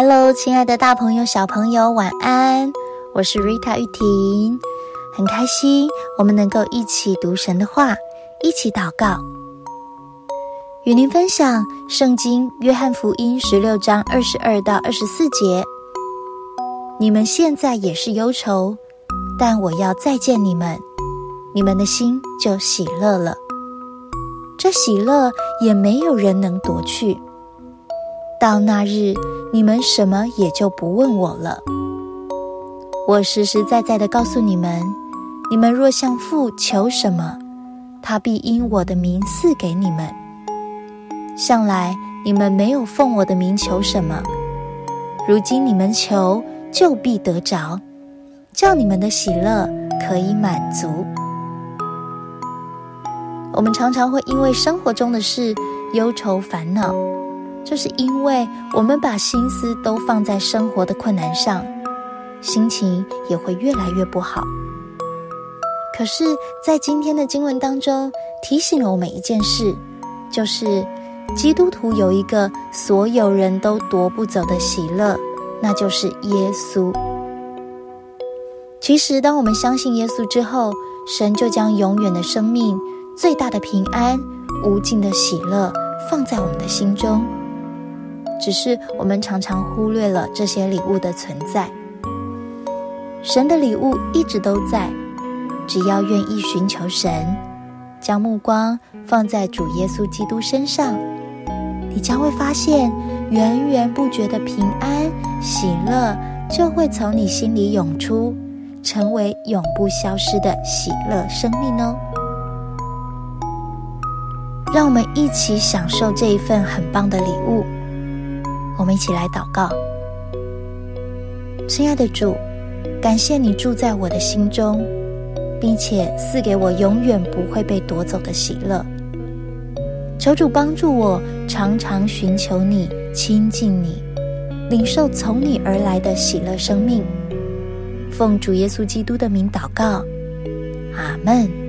Hello，亲爱的大朋友、小朋友，晚安！我是 Rita 玉婷，很开心我们能够一起读神的话，一起祷告，与您分享《圣经·约翰福音》十六章二十二到二十四节。你们现在也是忧愁，但我要再见你们，你们的心就喜乐了。这喜乐也没有人能夺去。到那日，你们什么也就不问我了。我实实在在的告诉你们：你们若向父求什么，他必因我的名赐给你们。向来你们没有奉我的名求什么，如今你们求，就必得着，叫你们的喜乐可以满足。我们常常会因为生活中的事忧愁烦恼。这是因为我们把心思都放在生活的困难上，心情也会越来越不好。可是，在今天的经文当中，提醒了我们一件事，就是基督徒有一个所有人都夺不走的喜乐，那就是耶稣。其实，当我们相信耶稣之后，神就将永远的生命、最大的平安、无尽的喜乐放在我们的心中。只是我们常常忽略了这些礼物的存在。神的礼物一直都在，只要愿意寻求神，将目光放在主耶稣基督身上，你将会发现源源不绝的平安喜乐就会从你心里涌出，成为永不消失的喜乐生命哦。让我们一起享受这一份很棒的礼物。我们一起来祷告，亲爱的主，感谢你住在我的心中，并且赐给我永远不会被夺走的喜乐。求主帮助我，常常寻求你，亲近你，领受从你而来的喜乐生命。奉主耶稣基督的名祷告，阿门。